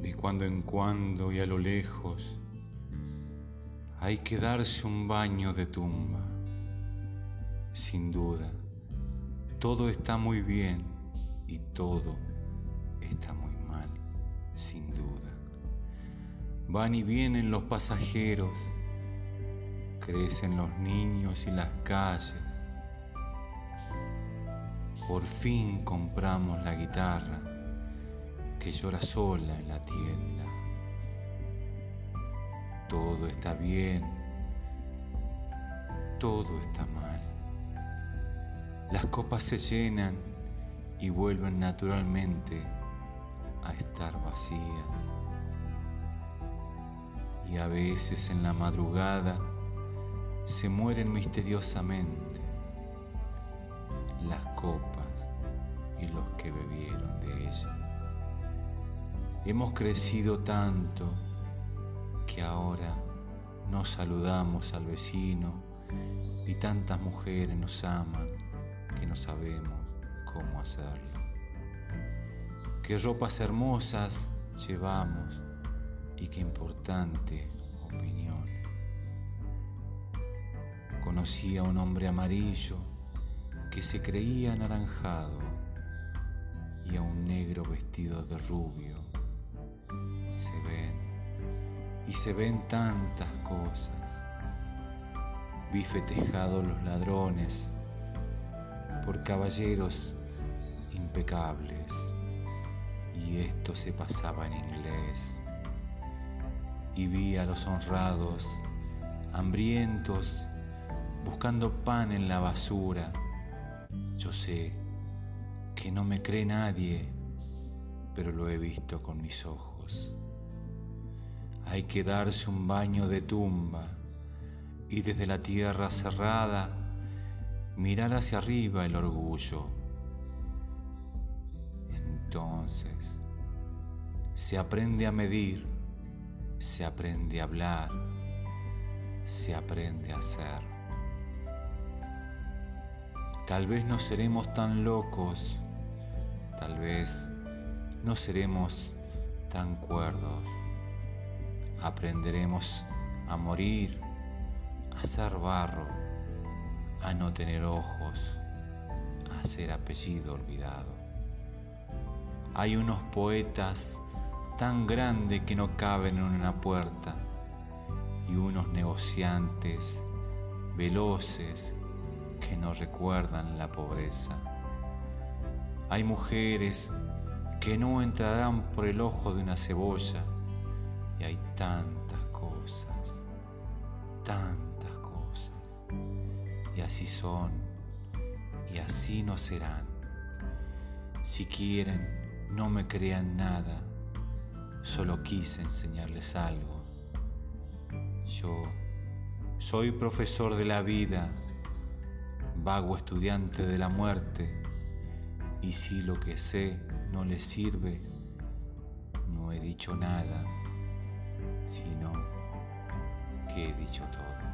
De cuando en cuando y a lo lejos hay que darse un baño de tumba. Sin duda, todo está muy bien y todo está muy mal, sin duda. Van y vienen los pasajeros, crecen los niños y las calles. Por fin compramos la guitarra que llora sola en la tienda. Todo está bien, todo está mal. Las copas se llenan y vuelven naturalmente a estar vacías. Y a veces en la madrugada se mueren misteriosamente las copas y los que bebieron de ella. Hemos crecido tanto que ahora no saludamos al vecino y tantas mujeres nos aman que no sabemos cómo hacerlo. Qué ropas hermosas llevamos y qué importante opinión. Conocí a un hombre amarillo que se creía anaranjado negro vestido de rubio. Se ven y se ven tantas cosas. Vi festejados los ladrones por caballeros impecables y esto se pasaba en inglés. Y vi a los honrados, hambrientos, buscando pan en la basura. Yo sé que no me cree nadie, pero lo he visto con mis ojos. Hay que darse un baño de tumba y desde la tierra cerrada mirar hacia arriba el orgullo entonces, se aprende a medir, se aprende a hablar, se aprende a hacer. Tal vez no seremos tan locos, tal vez no seremos tan cuerdos. Aprenderemos a morir, a ser barro, a no tener ojos, a ser apellido olvidado. Hay unos poetas tan grandes que no caben en una puerta y unos negociantes veloces que no recuerdan la pobreza. Hay mujeres que no entrarán por el ojo de una cebolla y hay tantas cosas, tantas cosas. Y así son y así no serán. Si quieren, no me crean nada, solo quise enseñarles algo. Yo soy profesor de la vida, vago estudiante de la muerte, y si lo que sé no les sirve, no he dicho nada, sino que he dicho todo.